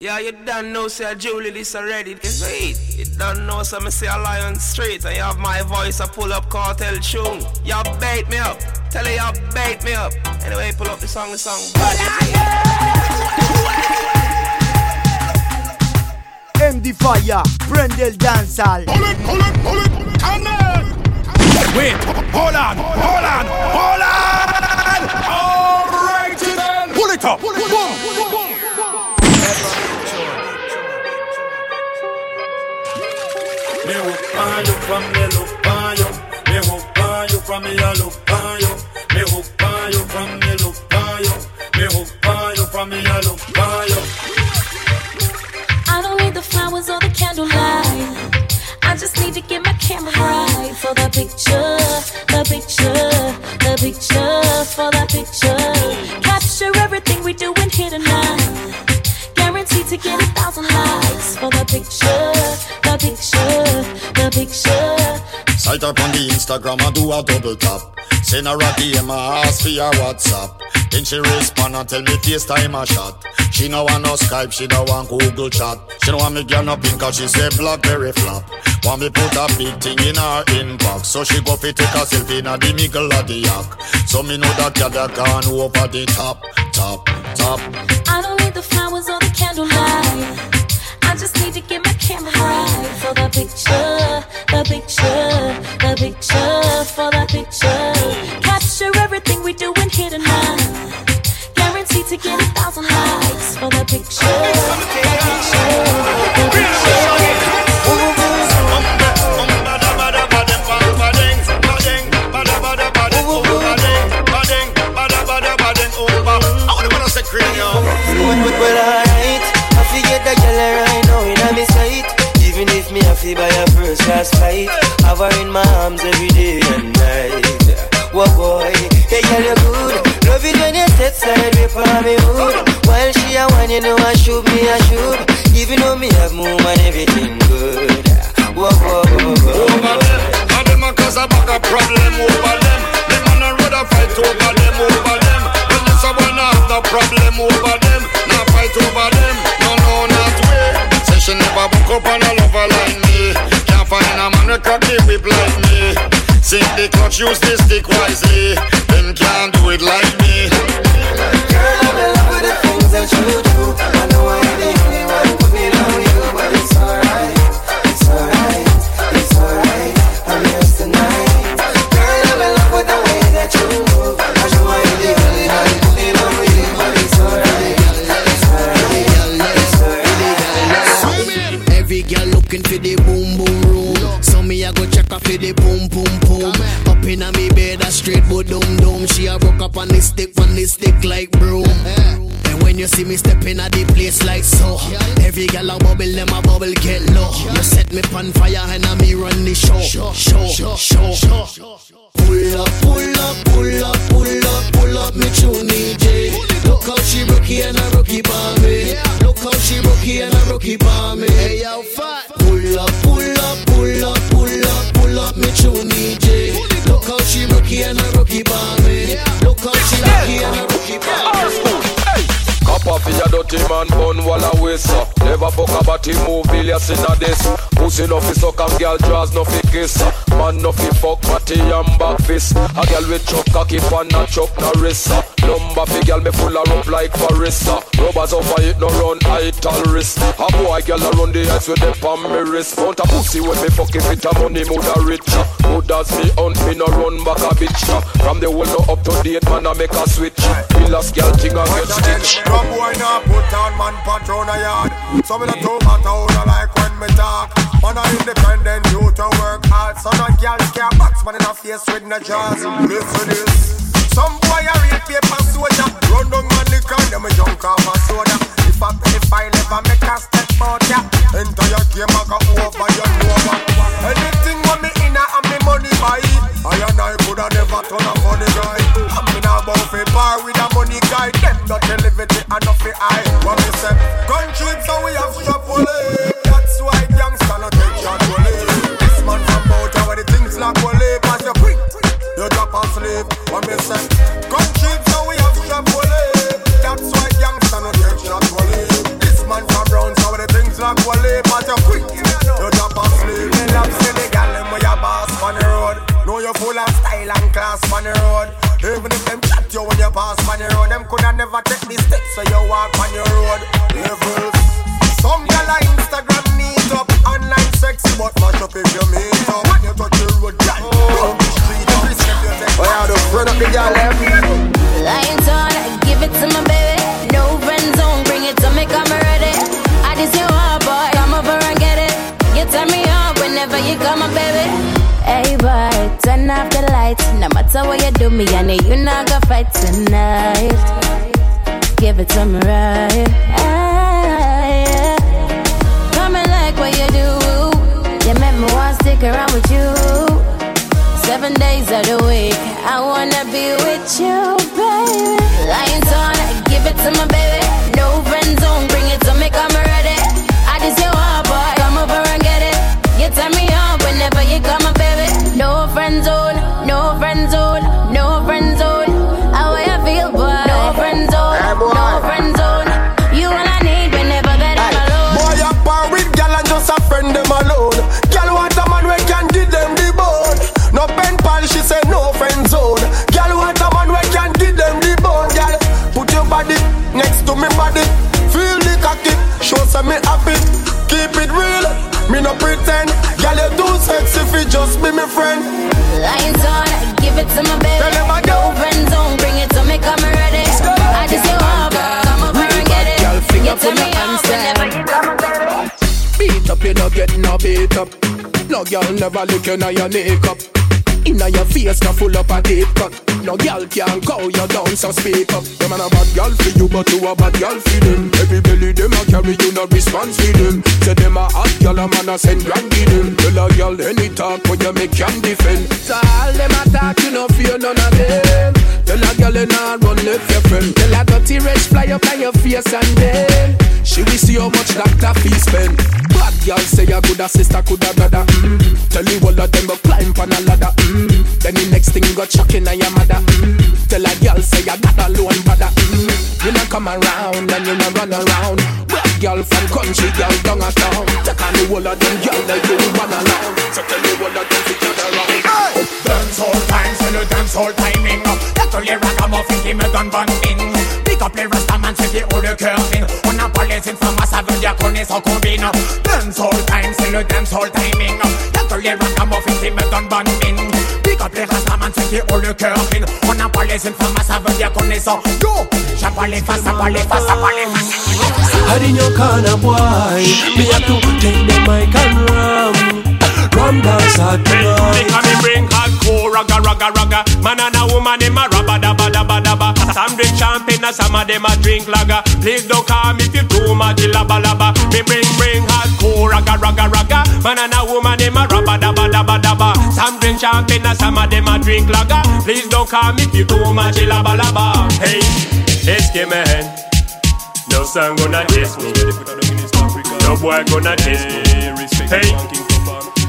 Yeah, you don't know, say Julie this already. It's sweet. You don't know, so me say a lion straight. And you have my voice, I pull up cartel tune. Y'all bait me up. Tell her y'all bait me up. Anyway, pull up the song, the song. AmdFyah, Brendel Dancehall. Pull it, pull it, pull it, come on! Wait, hold on, hold on, hold on! Alright then! Pull it up! Pull it, boom, boom, Me hook on you from me look on you. Me hook on you from me a look on you. Me hook on you from me look on you. Me hook on you from me look on you. I don't need the flowers or the candlelight. I just need to get my camera right for the picture, the picture, the picture, for the picture. Picture. Sight up on the Instagram, I do a double tap. Send her a DM, I ask for your WhatsApp. Then she respond and tell me FaceTime a shot. She no want no Skype, she no want Google chat. She no want me girl no pin cause she say Blackberry flop. Want me put a big thing in her inbox. So she go fi take a selfie in a the middle of the yak. So me know that girl that gone over the top, top, top. I don't need the flowers or for the picture, the picture, the picture, for the picture. Capture everything we doing here tonight. Guaranteed to get a thousand likes for the picture, a first have her in my arms every day and night. Whoa boy, hey girl you're good. Love it when you set side way for me hood. While she a one, you know I shoot me I shoot. Even though me have move and everything good. Whoa whoa whoa whoa. Over them, and them a cause a bag of problem over them. Them man a rather fight over them, over them. When this a one have no problem over them, not fight over them. Man with cocky whip like me. Sing the clutch, use the stick wisely. Them can't do it like see me stepping at the place like so, every girl a bubble, them a bubble get low. You set me on fire and I me run the show, show, show, show. Pull up, pull up, pull up, pull up, pull up, me tune DJ. Look how she rookie and a rookie for me. Look how she rookie and a rookie for me. Hey yo, fat. Pull up, pull up, pull up, pull up, pull up, me tune DJ. Look how she rookie and a rookie for me. Look how she rookie and a rookie for me. Cop off your dirty man bun while I waste up. Never fuck a body move billions in a this. Pussy no fi suck and girl draws no fi kiss. Man no fi fuck body and back fist. A girl with chuck cocky pan and chuck no wrist. Number fi girl me full of rope like Farissa. Rubbers over it no run height all wrist. A boy girl a run the ice with them on me wrist. Mount a pussy when me fuck if it a money mood a rich. Good as me hunt me no run back a bitch. From the whole no up to date man I make a switch. Villas girl thing a get stitch. Boy now put on man patrol a yard? So me not too matter how I like when me talk. Man a independent, you to work hard. So no girl can't box man in a face with no jaws. Listen this. Some boy a real paper soldier Run down man liquor, them a junk off a soda. If I if I never make a step out ya Enter your game I go over you know and fi What me say Country so we have strap That's why gangsta no take shot This man from Bouta where the things like wole Pass your print You drop a slave What me say Country so we have strap That's why gangsta no take shot walk one lip at your quick. You drop a sleep. Me love see the gal them where you boss on the road. Know you full of style and class on the road. Even if them chat you when you pass on the road, them coulda never take the so you walk on your girl never look in your makeup. Inna your face, no full up a deep cut. No girl can call you down, so speak up. Them man a bad girl for you, but you a bad girl for them. Every belly them a carry you, no response for them. Say them a hot girl, a man a send grand to them. Tell a girl any talk when you make can defend. So all them a talk, you no fear none of them. Tell a girl you not run left your friend. Tell a dirty rich fly up on your face and then she will see how much doctor fee spend. Bad girl say a good a sister, could a brother. Mm. Tell you all of them go climb on a ladder. Mm. Then the next thing go chucking on your mother. Mm. Tell a girl say I got a loan brother. Mm. You not come around and you not run around. Bad girl from country, girl down a town. Take on the whole of them girl like you run alone. So tell you all of them to get around. Dance all time, c'est le dance all timing That's all your ragamuffin qui me donne bonne mine Pick up rastaman, c'est qui ont le cœur fine On pas les infamants, ça veut dire qu'on est sans combine Dance all time, c'est le dance all timing That's all L'atelier ragamuffin qui me donne bonne mine Pick up les rastaman, c'est qui ont le cœur On n'a pas les ça veut dire qu'on est sans j'ai pas les faces, pas les faces, pas les faces Hide in your corner, boy. Me have to take the mic and ram. Ram dance hard tonight. Because me bring hardcore ragga ragga ragga Man and a woman them a rabba dabba dabba Some drink champagne and some of them a drink lager. Please don't call me if you too much labba labba Me bring bring hardcore ragga ragga ragga Man and a woman them a rabba dabba dabba dabba. Some drink champagne and some of them a drink lager. Please don't call me if you too much labba labba Hey, SK man No son gonna diss me. No boy gonna diss me. Hey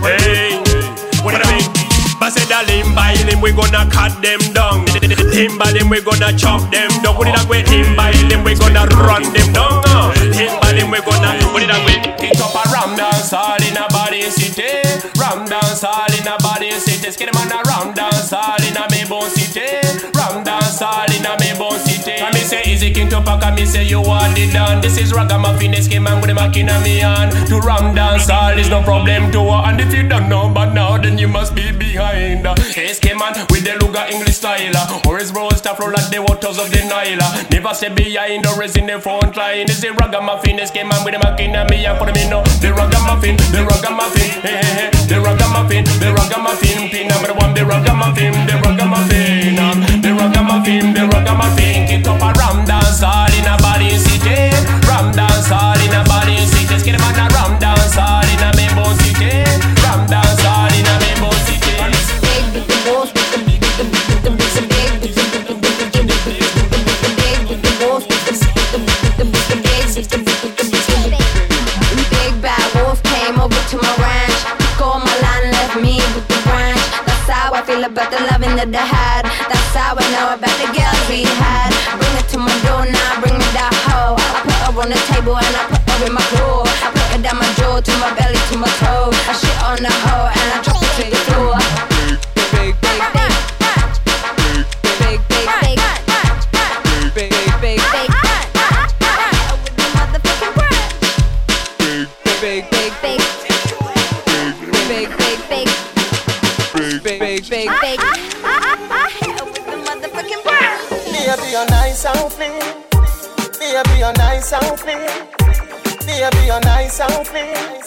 Hey, what I mean? But said a limb by limb, we gonna cut them down. Limb by limb, we gonna chop them down. Put it that way, limb by limb, we gonna run them down. Limb by limb, we gonna put it that way. Pick up a ram dance all in a body city. Ram dance all in a body city. Skid man a ram dance all And easy king pack, and me say you want it done. This is ragamuffin, this game man with the machina me on. To ram dance all is no problem to her. And if you don't know but now, then you must be behind. English style. Or his bro stuff flow like the waters of the Nile. Never stay behind or is in the front line. This is ragamuffin, SK man with the machina me on. Put me know the ragamuffin, the ragamuffin, hey, hey, hey. the ragamuffin, the ragamuffin. Pin number one, the ragamuffin, the ragamuffin, um, the ragamuffin, the ragamuffin. Kick up a ram dance all in a body city. Ram dance all in a body city. Skid man a ram dance all in a Maybone city. about the loving that I had. That's how I know about the girls we had. Bring her to my door now, bring me that hoe. I put her on the table and I put her in my drawer. I put her down my jaw, to my belly, to my toe. I shit on the hoe and I drop and clean. Baby, you're nice and clean. Baby, you're nice and clean.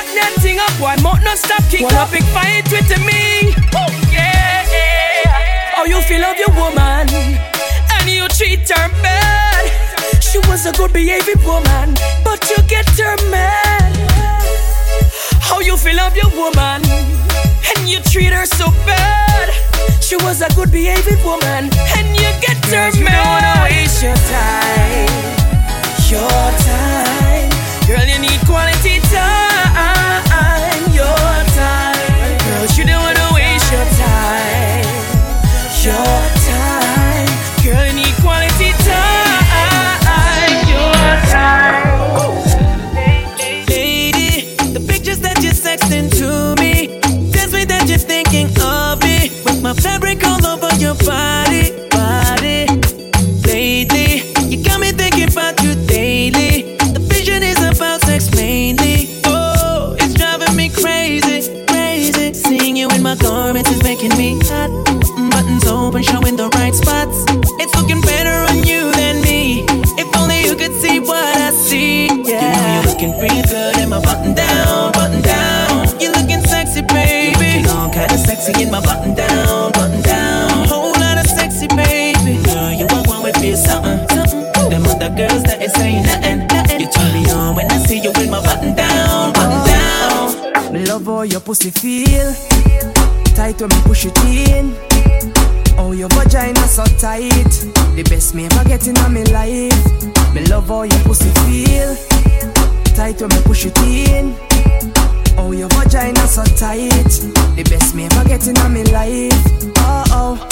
Back that thing up. Why mouth not stop kick wanna up? big fight with me. Oh, yeah. How you feel of your woman and you treat her bad. She was a good behaving woman, but you get her mad. How you feel of your woman and you treat her so bad. She was a good behaving woman and you get her you mad. don't wanna waste your time, your time. Girl, you need quality time, looking good in my button down, button down. You're looking sexy, baby. You're looking all kind of sexy in my button down, button down. Whole lot of sexy, baby. Girl, you want one with me, something, something. Them other girls that ain't saying nothing. You turn me on when I see you with my button down, button down. Love how your pussy feel. Tight when me push it in. Oh, your vagina so tight. The best me ever get in my life. Me love how your pussy feel. Tight when me push it in. Oh, your vagina so tight. The best me ever get in my life. Oh, oh,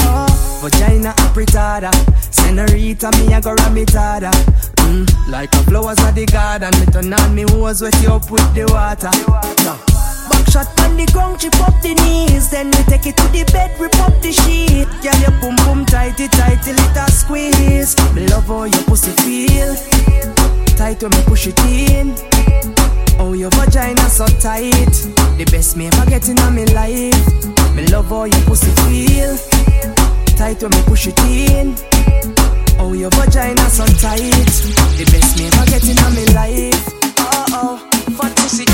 oh. Vagina apretada. Senorita, me a go ram it harder. Mm, like a flowers of the garden. Me turn on me hose wet you up with the water. No. Back shot on the ground, chip up the knees. Then we take it to the bed, rip up the sheet. Girl, your boom boom tighty tight till it squeeze. Me love how your pussy feel. Tight when me push it in. Oh, your vagina so tight. The best me ever get in my life. Me love how your pussy feel. Tight when me push it in. Oh, your vagina so tight. The best me ever get in my life. Oh, oh. Fat pussy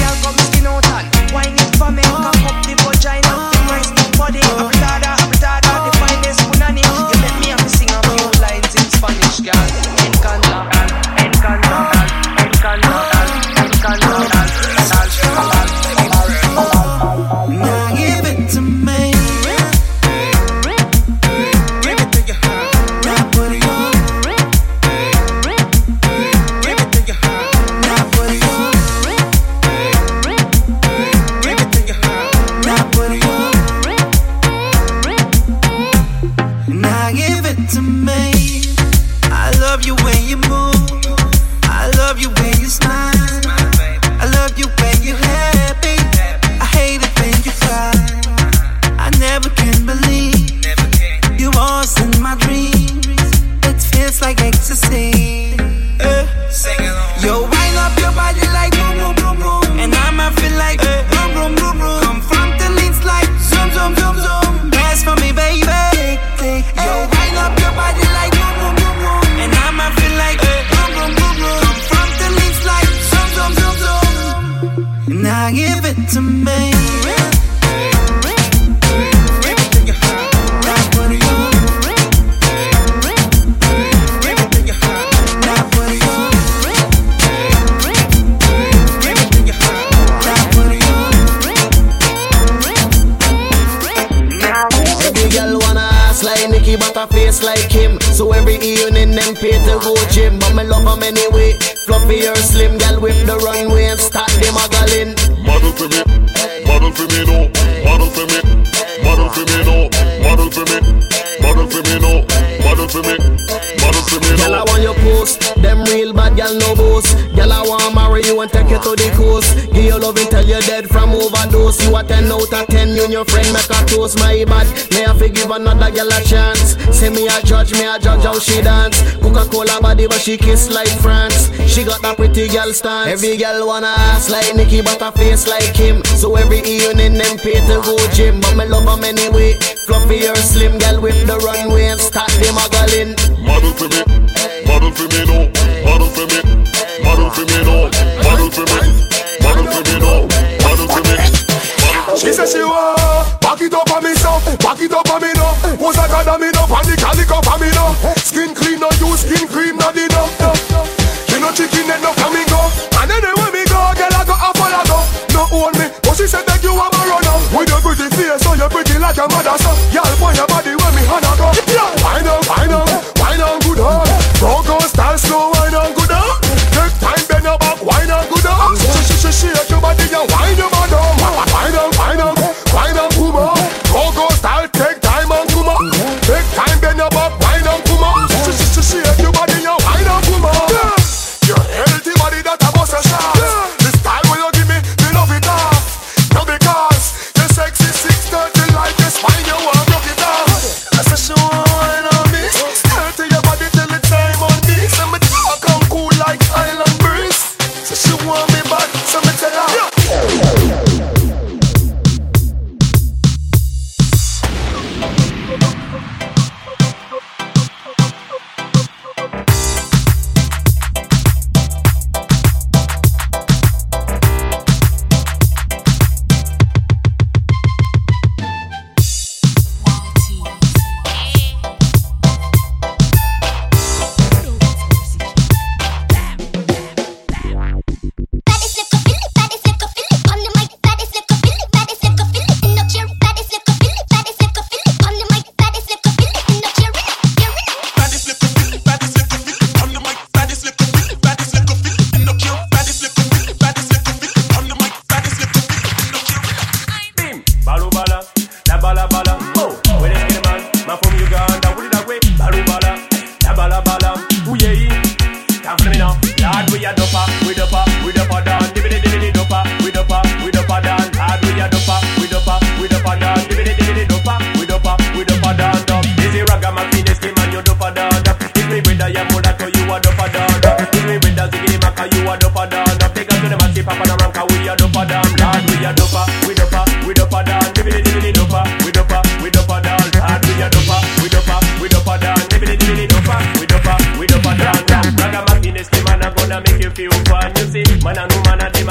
and I give it to me. face like him. So every evening them pay to go gym, but me love anyway. Fluffy slim, overdose. You a 10 out of 10. You and your friend make a toast. My bad. May I forgive another girl a chance. Say me a judge, me a judge how she dance. Coca-Cola body, but she kiss like France. She got that pretty girl stance. Every girl wanna ass like Nicky, but a face like him. So every evening them pay to go gym. But me love him anyway. Fluffy or slim, girl whip the runway and start them a gallin'. Model for me, model for me, no. Model for me, model for me, no. Model for me, model for me, no. Me. She want back it up on me so, back it up on me no. Pose like a dummy no, pan the calico for me no. Skin clean no, use skin cream no, the no. no, no. She no chicken and no flamingo. And anywhere me go, girl I go a follow go. No own me, but she said that you are my runner. With your pretty face, so you're pretty like your mother so. Y'all point your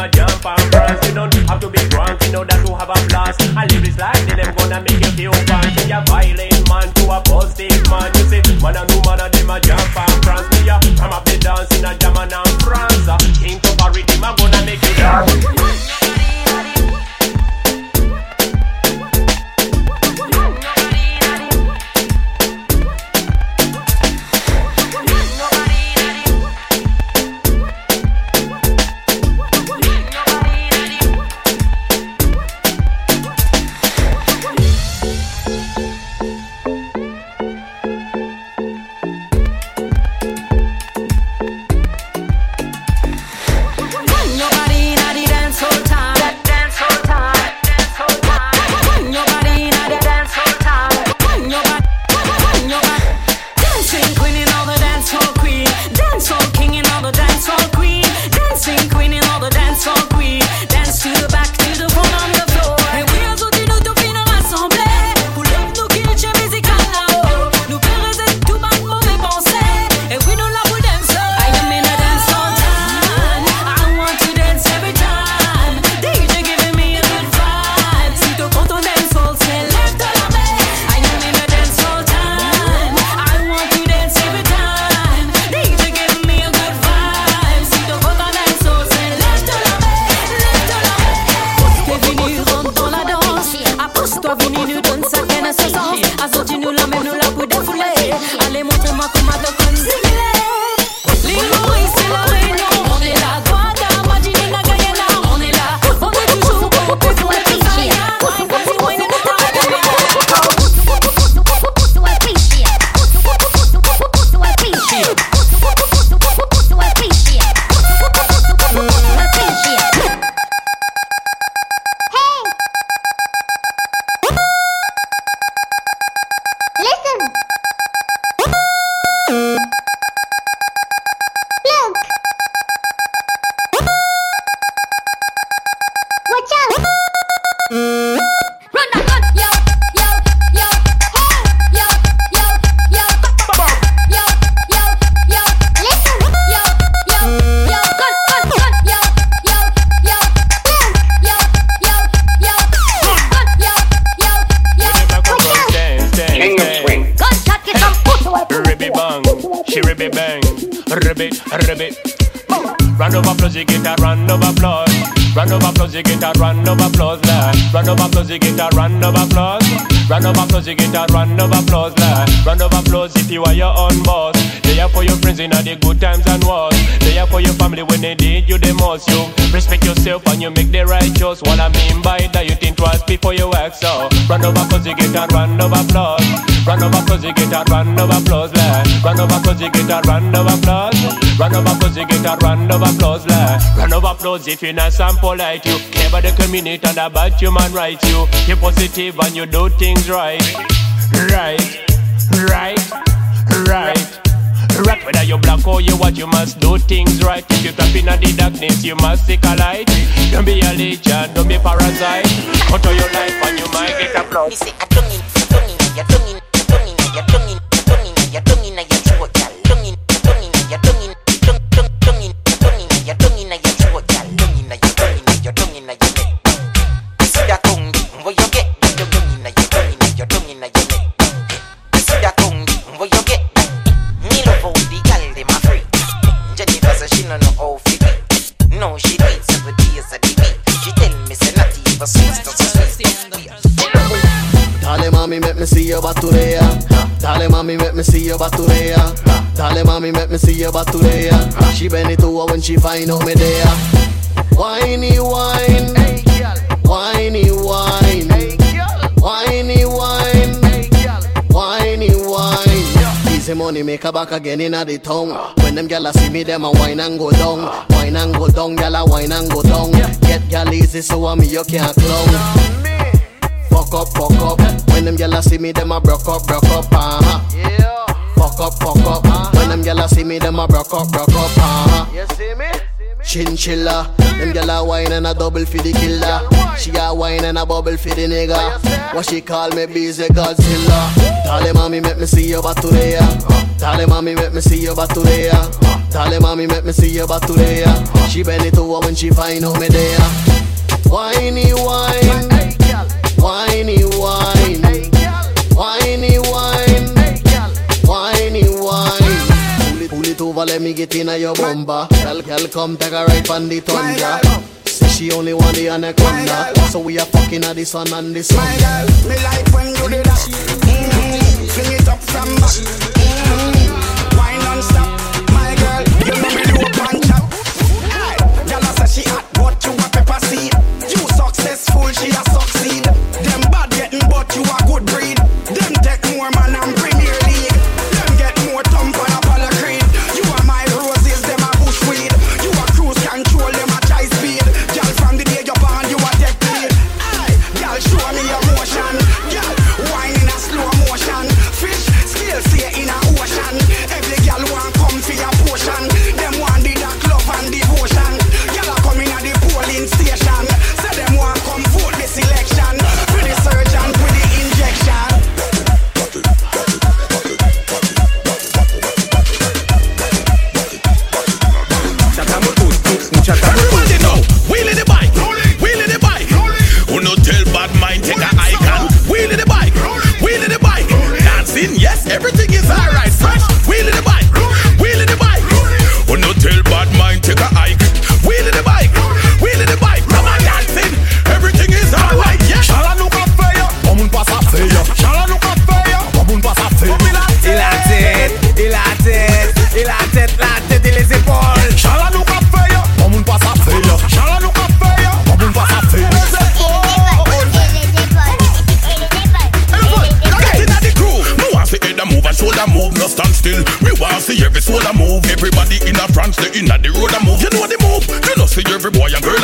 a jump and prance. You don't have to be drunk, know that to have a blast. I live this I'm gonna make you feel. See a violent man to a positive man. You see, man and woman and them a jump and prance. Me a up the dance in a German and France. King to a rhythm, I'm gonna make you dance. Ribbit, ribbit. Round of applause, you get a round of applause. Round of applause, you get a round of applause. Lad. Round of applause, you get a round of applause. Round of applause, you get a round of applause. Lad. Round of applause if you are your own boss. They are for your friends in all the good times and wars. They are for your family when they need you the most. You respect yourself and you make the right choice. What I mean by that, you think twice before you act so. Round of applause, you get a round of applause. Round of applause, you get a round of applause. Lad. Round of applause, you get a round of applause. Round of applause, you get a round of applause. Lad. Round of applause if you're nice and polite. You care about the community and about human rights. You you're positive and you do things right, right, right, right. Right, whether you black or you white, you must do things right. If you tap in the darkness, you must seek a light. Don't be a legion, don't be parasite. Cut out your life and you might get in, your tongue in, your tongue in, your tongue in, your tongue in, your tongue in, your throat, girl. Tongue in, tongue she find out me there. Whiny wine, whiny wine, whiny wine, whiny wine. Easy money make her back again inna the tongue. When them gyal see me, them a wine and go down, wine and go down, gyal a wine and go down. Get gyal easy so me you can't clown. Fuck up, fuck up. When them gyal see me, them a broke up, broke up, uh huh. Fuck up, fuck up. When them gyal see me, them a broke up, broke up, uh huh. You see me? Chinchilla, them gyal a wine and a double for the killer. She a wine and a bubble for the nigga. What she call me busy Godzilla. Dale mami, make me see your baturea. Dale mami, make me see your baturea. Dale mami, make me see your baturea. She bend it over when she find out me there. Whiny wine, whiny wine, me get in your bumper. Girl, girl, come take a ride on the tundra. Say she only want the anaconda, so we are fucking at the sun and the sun. Me like when you do that. Mm-hmm. Fling it up from back. Mm-hmm. Wine non-stop. My girl, you know me low punch up. Hey, Gyal a say she hot, but you a pepper seed. You successful, she a succeed. Everybody know, wheelie every boy and girl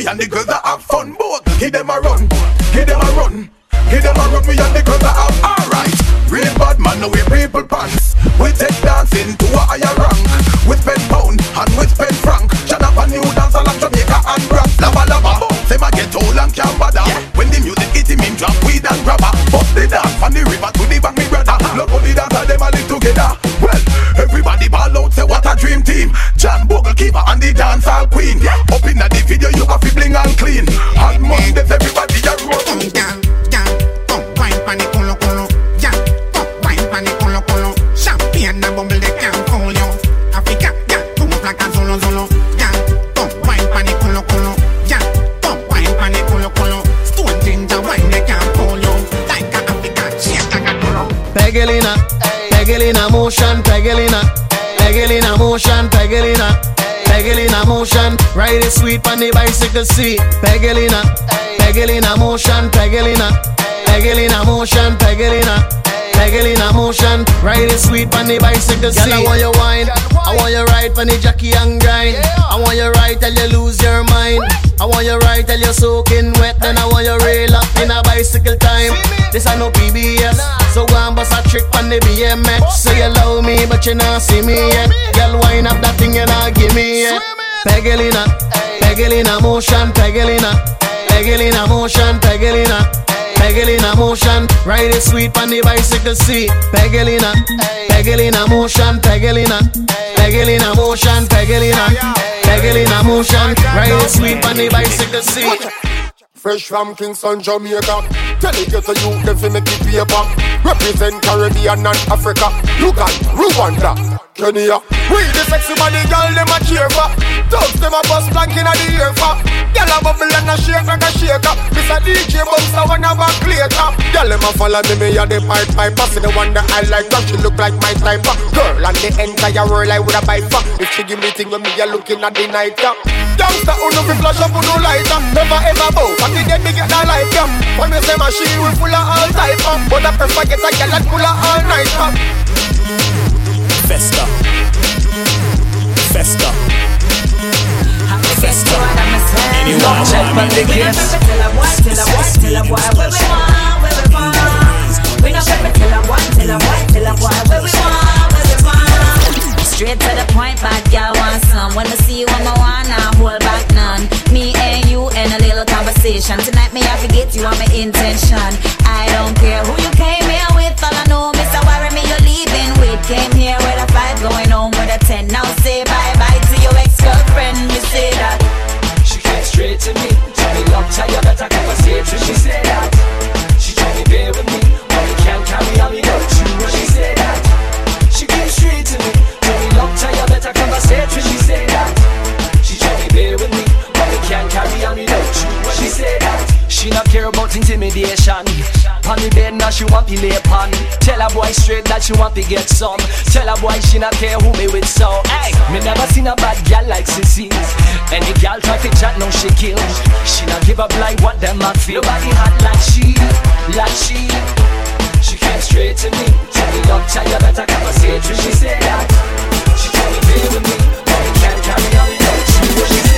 we and the girls that have fun. Both, give them a run. Give them a run. Give them a run, we and the girls that have alright. Real bad man, now we people pants. We take dancing to a higher rank. With pen pound and with pen frank. Shut up a new dance like Jamaica and rap. Lava lava, say my get old and can't bother. When the music hit him, him drop weed and grabber. Bust the dance from the river to the bank, me brother. Look how the dancer them a live together. Well, everybody ball out, say what a dream team. John Bogle keeper and the dancehall clean. On Mondays, everybody Ride it sweet on the bicycle seat. Pegelina, Pegelina motion, Pegelina, Pegelina motion, Pegelina. Pegelina motion, ride it sweet on the bicycle seat. Girl, I want you wine, I want you ride on the jockey and grind. I want you ride till you lose your mind. I want you ride till you're soaking wet, then I want you rail up in a bicycle time. This I no PBS, so go and bust a trick on the BMX. Say you love me, but you not see me yet. Girl, wind up that thing you not give me yet. Pegelina, Pegelina motion, Pegelina, Pegelina motion, Pegelina. Pegelina motion, ride it sweet on the bicycle seat. Pegelina, Pegelina motion, Pegelina, Pegelina motion, Pegelina, Pegelina motion, ride it sweet on the bicycle seat. Fresh from Kingston, Jamaica. Tell it to you if you make paper. Represent Caribbean and Africa. Look at Rwanda, Kenya. We the sexy body girl, them a cheer for. Thugs them a bust blank in the ear for. Girl a bubble and a shake like a shaker. Miss a DJ bounce a one of a later. Girl them a follow me, me a the pipe piper. See the one that I like, cause she look like my type. Girl and the entire world I would a buy for. If she give me thing when me a looking at the night. Yeah. Gangsta who no fi flash up who no lighter. Never ever bow, but the dead me get that like them. When me say she we full of all type of. But I prefer get a girl that full of all night. uh. Festa. Festa. Festa. Anyone Check want for me the to gifts. Tell a boy, tell a boy, tell a boy where we want, where we want. We no pepper, tell a boy, tell a boy, tell a boy where we want, where we want. Straight to the point, bad girl want some. When I see you, I'm a wanna hold back none. Me and you and a little conversation. Tonight, me I forget you on my intention. I don't care who you came here with. All I know, leaving with. Came here with a five, going home with a ten. Now say bye bye to your ex-girlfriend. Me say that. She came straight to me, Tell me long time you better conversate when she said that. She told me bear with me, but we can't carry on without you when she said that. She came straight to me, told me long time you better conversate when she said that. She told me bear with me, but we can't carry on without you when she said that. She not care about intimidation. On the bed now she want to lay upon. Tell a boy straight that she want to get some. Tell a boy she not care who me with so. Hey, me never seen a bad gal like Sissy. Any gal try to chat now she kill. She not give up like what them a feel. Nobody hot like she, like she. She came straight to me. Tell me look, tell you better conversate when she said that. She me be with me, but can't carry on. She said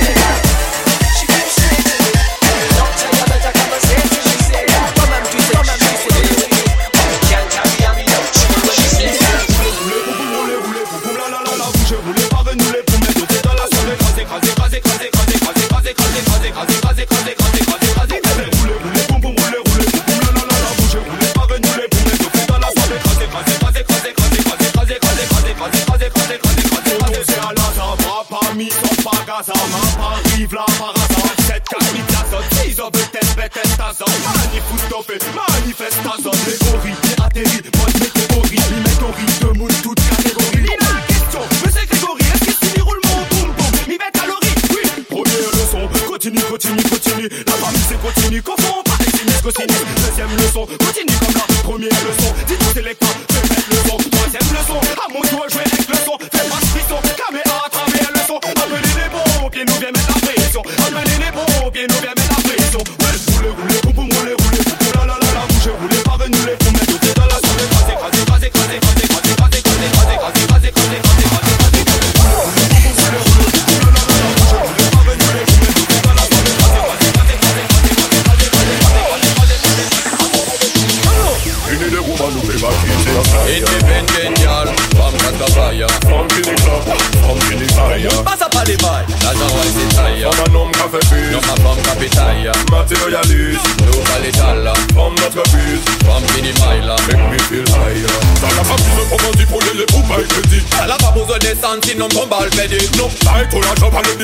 I'm gonna pédé Non, ça est tout la job à le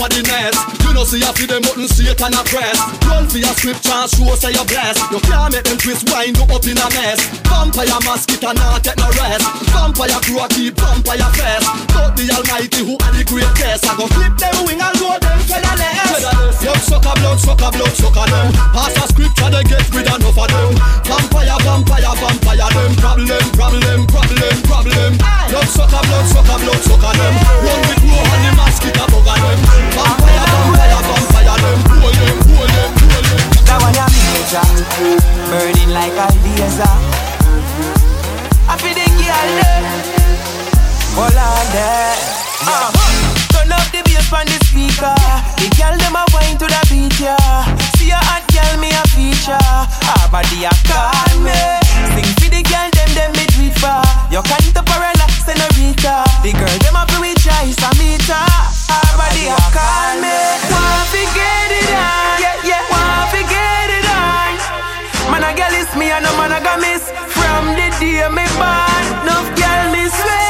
for the next no see a feed them mutton straight and a press. Run for your scripture, show say you blessed. You can't make them twist wind up, up in a mess. Vampire mosquito, not take no rest. Vampire crew, keep vampire fest. But the Almighty who are the greatest, I go flip them wing and load them featherless. Yup, sucker blood, sucker blood, sucker them. Pass a scripture, they get rid of enough of them. Vampire, vampire, vampire them. Problem, problem, problem, problem. Yup, sucker blood, sucker blood, sucker them. Run with crew and the mosquito bugger them. Vampire that one major, burning like a laser. I feel the girl there, on uh, turn up the bass on the speaker. The girl them a to the beat, yeah. See a hot girl, me a feature. Body a call me. Sing for the girl, them them. You can't senorita. The them a with a meter. Me. Wanna it on, yeah yeah. It on. Man a girl me and no man a got miss. From the day me born, no girl me.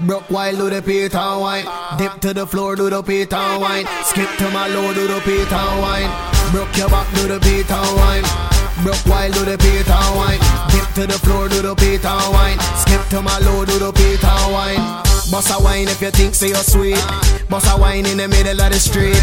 Broke wild, do the Peter wine. Dip to the floor, do the Peter wine. Skip to my low, do the Peter wine. Broke your back, do the Peter wine. Broke wild, do the Peter wine. Dip to the floor, do the Peter wine. Skip to my low, do the Peter wine. Bust a wine if you think say you're sweet. bust a wine in the middle of the street.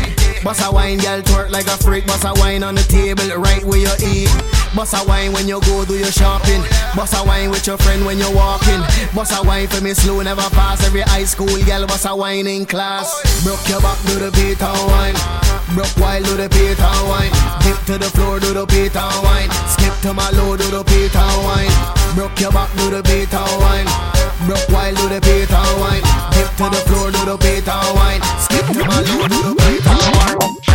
bust a wine, girl twerk like a freak. bust a wine on the table right where you eat. Boss a wine when you go do your shopping. Boss a wine with your friend when you're walking. Boss a wine for me slow, never pass every high school girl. Boss a wine in class. Broke your back, do the Peter wine. Broke while do the Peter wine. Dip to the floor, do the Peter wine. Skip to my low, do the Peter wine. Broke your back, do the Peter wine. Broke while do the Peter wine. Dip to the floor, do the Peter wine. Skip to my low, do the beat Peter wine.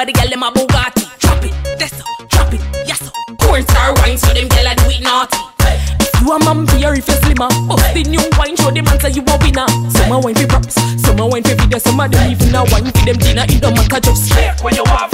Some the gyal them a Bugatti. Drop it, that's so, drop it, yes so. Corn star wine, so them gyal a do it naughty. If you a man beer, if you slimmer, bust the new wine, show them answer you a winner. Some a wine for props, some a wine for video, some a them even a wine for them dinner. It don't matter just Shake when you want